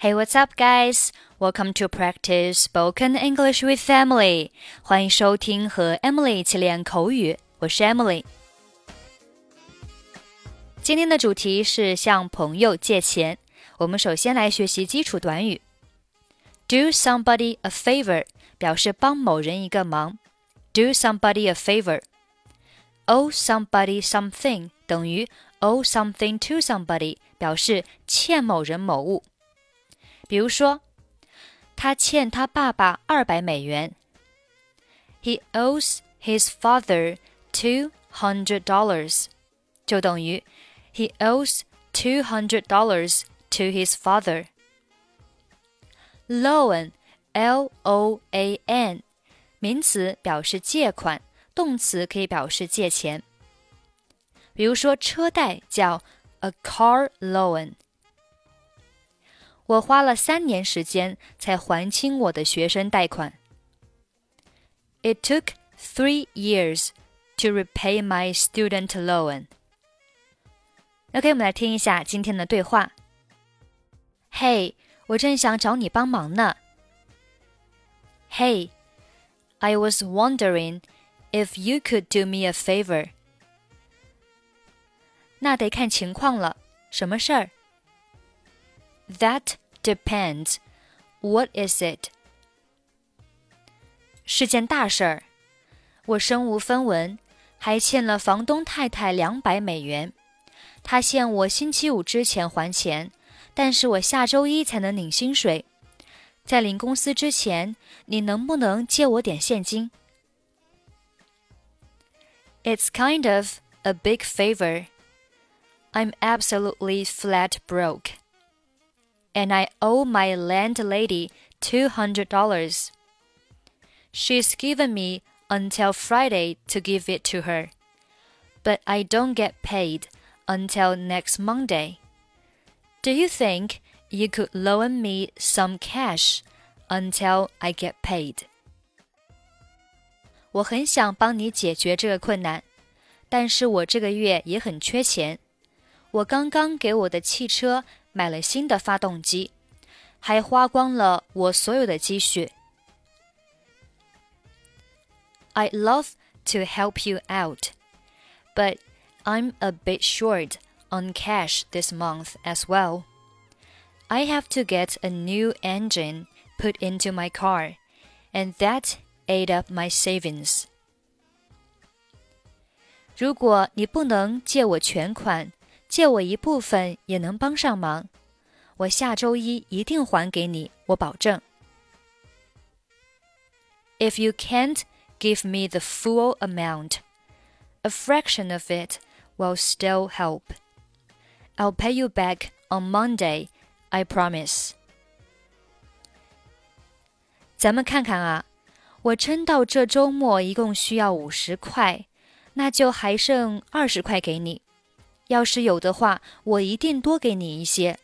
Hey, what's up, guys? Welcome to practice spoken English with Emily. 欢迎收听和 Emily 一起练口语。我是 Emily。今天的主题是向朋友借钱。我们首先来学习基础短语。Do somebody a favor 表示帮某人一个忙。Do somebody a favor. Owe somebody something 等于 owe something to somebody，表示欠某人某物。 比如说，他欠他爸爸二百美元。He owes his father two hundred dollars，就等于 He owes two hundred dollars to his father. Loan, L-O-A-N，名词表示借款，动词可以表示借钱。比如说，车贷叫 a car loan。 我花了三年时间才还清我的学生贷款。It took three years to repay my student loan. OK，我们来听一下今天的对话。Hey，我正想找你帮忙呢。Hey，I was wondering if you could do me a favor. 那得看情况了，什么事儿？that depends. What is it? 是件大事儿，我身无分文，还欠了房东太太两百美元。她限我星期五之前还钱，但是我下周一才能领薪水。在领工资之前，你能不能借我点现金？It's kind of a big favor. I'm absolutely flat broke and I owe my landlady $200. She's given me until Friday to give it to her, but I don't get paid until next Monday. Do you think you could loan me some cash until I get paid? 我很想帮你解决这个困难，但是我这个月也很缺钱。 我刚刚给我的汽车买了新的发动机，还花光了我所有的积蓄。I'd love to help you out, but I'm a bit short on cash this month as well. I have to get a new engine put into my car, and that ate up my savings. 如果你不能借我全款， 借我一部分也能帮上忙，我下周一一定还给你，我保证。If you can't give me the full amount, a fraction of it will still help. I'll pay you back on Monday, I promise. 咱们看看啊，我撑到这周末一共需要五十块，那就还剩二十块给你。 要是有的话，我一定多给你一些。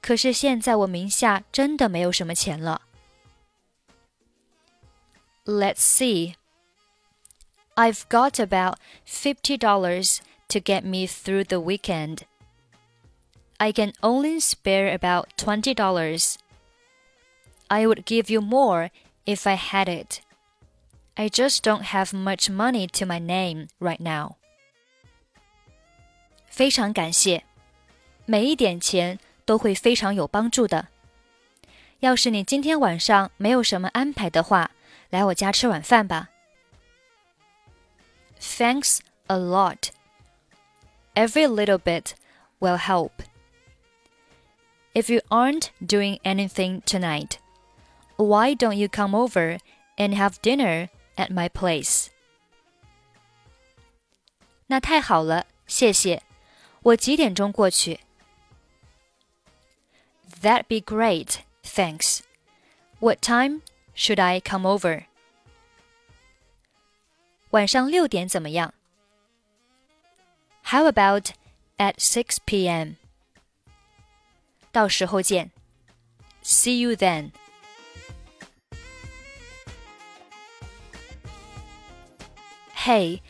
可是现在我名下真的没有什么钱了。Let's see. I've got about fifty dollars to get me through the weekend. I can only spare about twenty dollars. I would give you more if I had it. I just don't have much money to my name right now. 非常感谢，每一点钱都会非常有帮助的。要是你今天晚上没有什么安排的话，来我家吃晚饭吧。Thanks a lot. Every little bit will help. If you aren't doing anything tonight, why don't you come over and have dinner at my place? 那太好了，谢谢。 我几点钟过去？That'd be great, thanks. What time should I come over? 晚上六点怎么样？How about at 6 p.m.? 到时候见。See you then. Hey,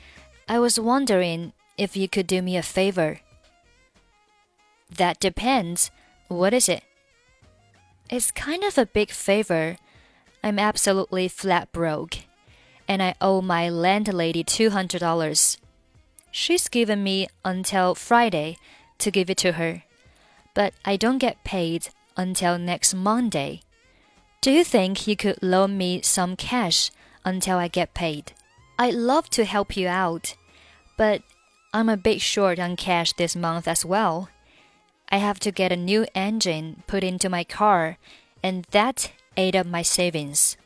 I was wondering if you could do me a favor. That depends. What is it? It's kind of a big favor. I'm absolutely flat broke, and I owe my landlady $200. She's given me until Friday to give it to her, but I don't get paid until next Monday. Do you think you could loan me some cash until I get paid? I'd love to help you out, but I'm a bit short on cash this month as well. I have to get a new engine put into my car, and that ate up my savings.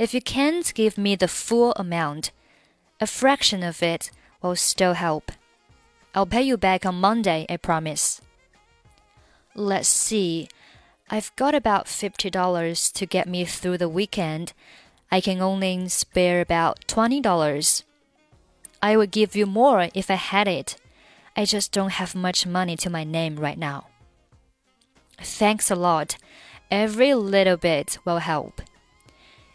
If you can't give me the full amount, a fraction of it will still help. I'll pay you back on Monday, I promise. Let's see. I've got about $50 to get me through the weekend. I can only spare about $20. I would give you more if I had it. I just don't have much money to my name right now. Thanks a lot. Every little bit will help.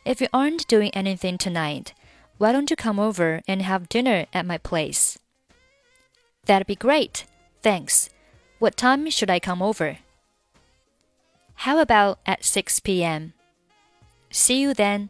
If you aren't doing anything tonight, why don't you come over and have dinner at my place? That'd be great. Thanks. What time should I come over? How about at 6 p.m.? See you then.